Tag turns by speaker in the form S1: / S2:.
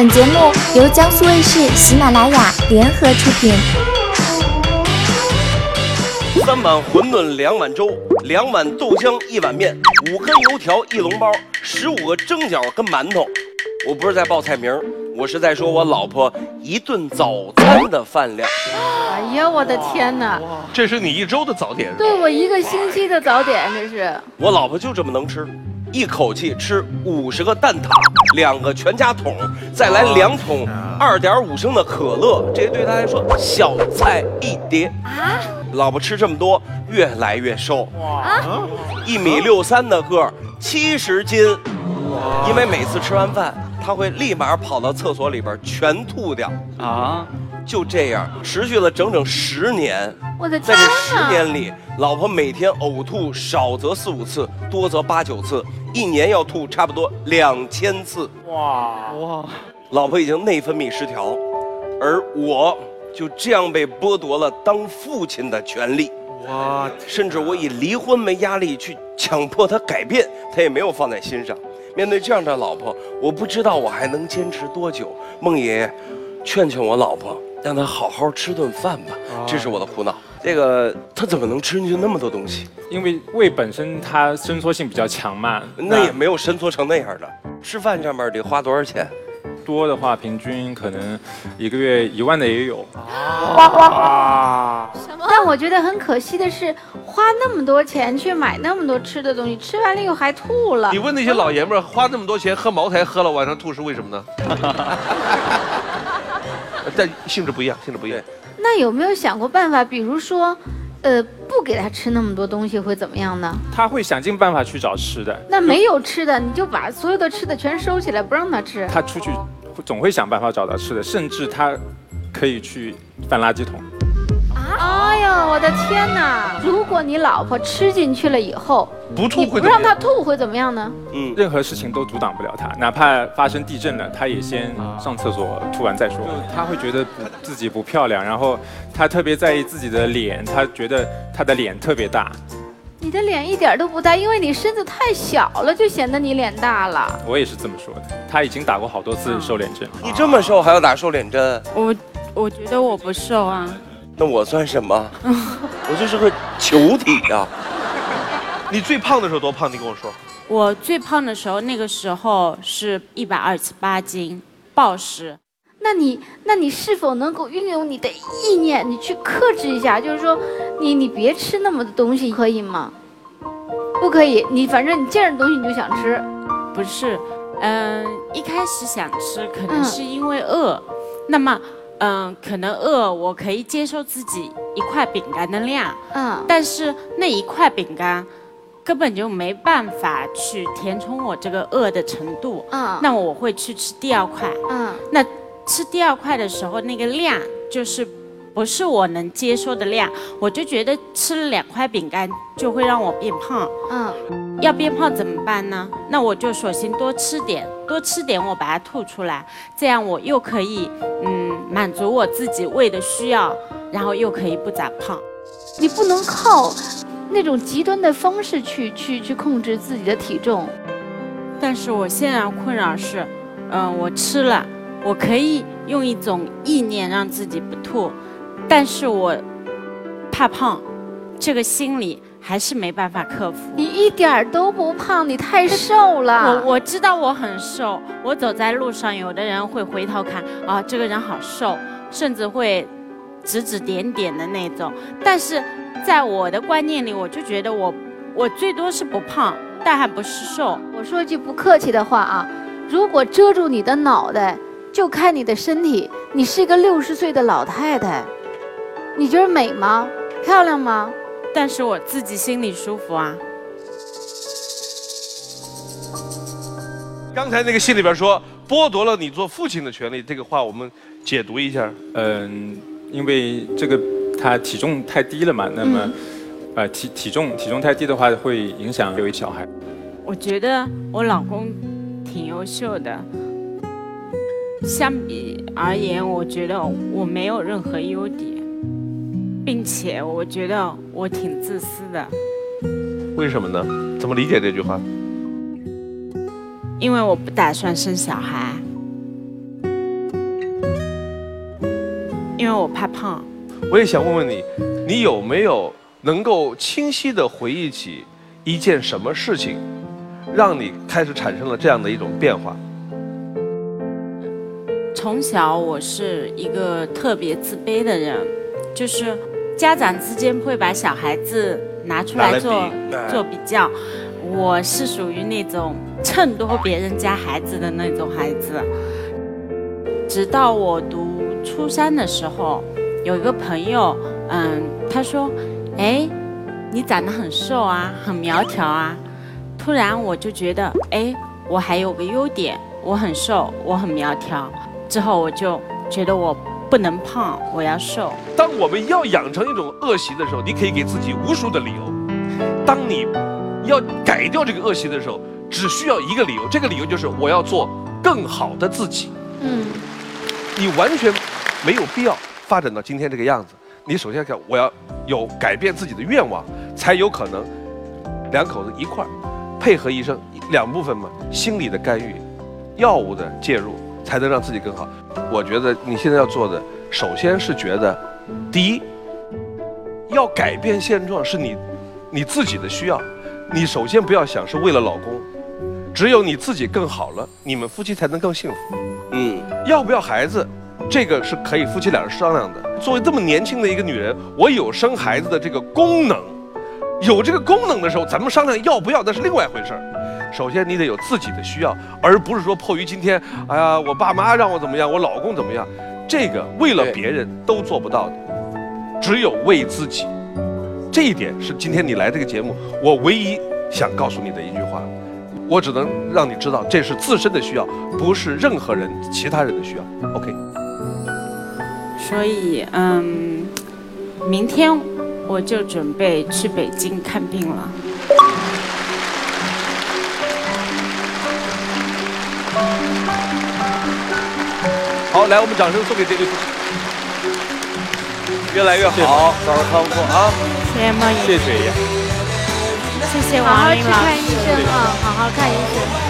S1: 本节目由江苏卫视、喜马拉雅联合出品。
S2: 三碗馄饨，两碗粥，两碗豆浆，一碗面，五根油条，一笼包，十五个蒸饺跟馒头。我不是在报菜名，我是在说我老婆一顿早餐的饭量。
S3: 哎呀，我的天哪！
S4: 这是你一周的早点，
S3: 对我一个星期的早点，这是。
S2: 我老婆就这么能吃，一口气吃五十个蛋挞，两个全家桶，再来两桶二点五升的可乐，这对他来说小菜一碟。啊！老婆吃这么多，越来越瘦。哇！一米六三的个儿，七十斤。因为每次吃完饭，他会立马跑到厕所里边全吐掉。啊！就这样持续了整整十年。
S3: 我的天
S2: 在这十年里，老婆每天呕吐少则四五次，多则八九次，一年要吐差不多两千次。哇哇！老婆已经内分泌失调，而我就这样被剥夺了当父亲的权利。哇！甚至我以离婚为压力去强迫他改变，他也没有放在心上。面对这样的老婆，我不知道我还能坚持多久。孟爷爷，劝劝我老婆，让他好好吃顿饭吧，这是我的苦恼。这个他怎么能吃进去那么多东西？
S5: 因为胃本身它伸缩性比较强嘛，
S2: 那也没有伸缩成那样的。吃饭上面得花多少钱？
S5: 多的话平均可能一个月一万的也有。
S3: 啊但我觉得很可惜的是，花那么多钱去买那么多吃的东西，吃完了以后还吐了
S4: 你。问那些老爷们儿，花那么多钱喝茅台喝了晚上吐是为什么呢？但性质不一样，性质不一样。
S3: 那有没有想过办法？比如说，呃，不给他吃那么多东西会怎么样呢？
S5: 他会想尽办法去找吃的。
S3: 那没有吃的，你就把所有的吃的全收起来，不让他吃。
S5: 他出去总会想办法找到吃的，甚至他可以去翻垃圾桶。
S3: 哎呀，我的天哪！如果你老婆吃进去了以后，
S4: 不吐
S3: 你不让她吐会怎么样呢？
S2: 嗯，
S5: 任何事情都阻挡不了她，哪怕发生地震了，她也先上厕所吐完再说。就他会觉得不自己不漂亮，然后她特别在意自己的脸，她觉得她的脸特别大。
S3: 你的脸一点都不大，因为你身子太小了，就显得你脸大了。
S5: 我也是这么说的，他已经打过好多次瘦脸针。
S2: 你这么瘦还要打瘦脸针，
S6: 我我觉得我不瘦啊，
S2: 那我算什么？我就是个球体呀、
S4: 你最胖的时候多胖？你跟我说。
S6: 我最胖的时候那个时候是一百二十八斤，暴食。
S3: 那你，那你是否能够运用你的意念，你去克制一下？就是说，你你别吃那么多东西，可以吗？不可以，你反正你见着东西你就想吃。
S6: 不是，嗯、一开始想吃，可
S3: 嗯
S6: 能是因为饿。那么，嗯、可能饿，我可以接受自己一块饼干的量，
S3: 嗯，
S6: 但是那一块饼干根本就没办法去填充我这个饿的程度。
S3: 嗯
S6: 那我会去吃第二块。
S3: 嗯
S6: 那吃第二块的时候，那个量就是不是我能接受的量，我就觉得吃了两块饼干就会让我变胖。
S3: 嗯，
S6: 要变胖怎么办呢？那我就索性多吃点，多吃点，我把它吐出来，这样我又可以嗯满足我自己胃的需要，然后又可以不长胖。
S3: 你不能靠那种极端的方式去去去控制自己的体重。
S6: 但是我现在困扰是，嗯、我吃了，我可以用一种意念让自己不吐，但是我怕胖，这个心理还是没办法克服。
S3: 你一点儿都不胖，你太瘦了。
S6: 我我知道我很瘦，我走在路上，有的人会回头看啊，这个人好瘦，甚至会指指点点的那种。但是在我的观念里，我就觉得我我最多是不胖，但还不是瘦。
S3: 我说句不客气的话啊，如果遮住你的脑袋，就看你的身体，你是一个六十岁的老太太，你觉得美吗？漂亮吗？
S6: 但是我自己心里舒服啊。
S4: 刚才那个戏里边说剥夺了你做父亲的权利，这个话我们解读一下。
S5: 嗯，因为这个他体重太低了嘛，那么、呃体体重体重太低的话会影响有一小孩。
S6: 我觉得我老公挺优秀的，相比而言，我觉得我没有任何优点，并且我觉得我挺自私的，
S4: 为什么呢？怎么理解这句话？
S6: 因为我不打算生小孩。因为我怕胖。
S4: 我也想问问你，你有没有能够清晰的回忆起一件什么事情，让你开始产生了这样的一种变化？
S6: 从小我是一个特别自卑的人，就是家长之间会把小孩子拿出来做做比较，我是属于那种衬托别人家孩子的那种孩子。直到我读初三的时候，有一个朋友，嗯，他说：“哎，你长得很瘦啊，很苗条啊。”突然我就觉得，哎，我还有个优点，我很瘦，我很苗条。之后我就觉得我不能胖，我要瘦。
S4: 当我们要养成一种恶习的时候，你可以给自己无数的理由；当你要改掉这个恶习的时候，只需要一个理由，这个理由就是我要做更好的自己。嗯，你完全没有必要发展到今天这个样子。你首先看，我要有改变自己的愿望，才有可能两口子一块儿配合医生两部分嘛，心理的干预，药物的介入。才能让自己更好。我觉得你现在要做的，首先是觉得，第一，要改变现状是你你自己的需要。你首先不要想是为了老公，只有你自己更好了，你们夫妻才能更幸福。嗯，要不要孩子，这个是可以夫妻两人商量的。作为这么年轻的一个女人，我有生孩子的这个功能，有这个功能的时候，咱们商量要不要，那是另外一回事儿。首先，你得有自己的需要，而不是说迫于今天，哎呀，我爸妈让我怎么样，我老公怎么样，这个为了别人都做不到的，只有为自己。这一点是今天你来这个节目，我唯一想告诉你的一句话。我只能让你知道，这是自身的需要，不是任何人、其他人的需要。OK。
S6: 所以，嗯，明天我就准备去北京看病了。
S4: 好，来，我们掌声送给这对夫妻，越来越好，早日康复啊！
S6: 谢谢
S5: 谢谢
S6: 谢谢王
S3: 好好
S6: 林老师，
S3: 去看医生啊，好好看医生。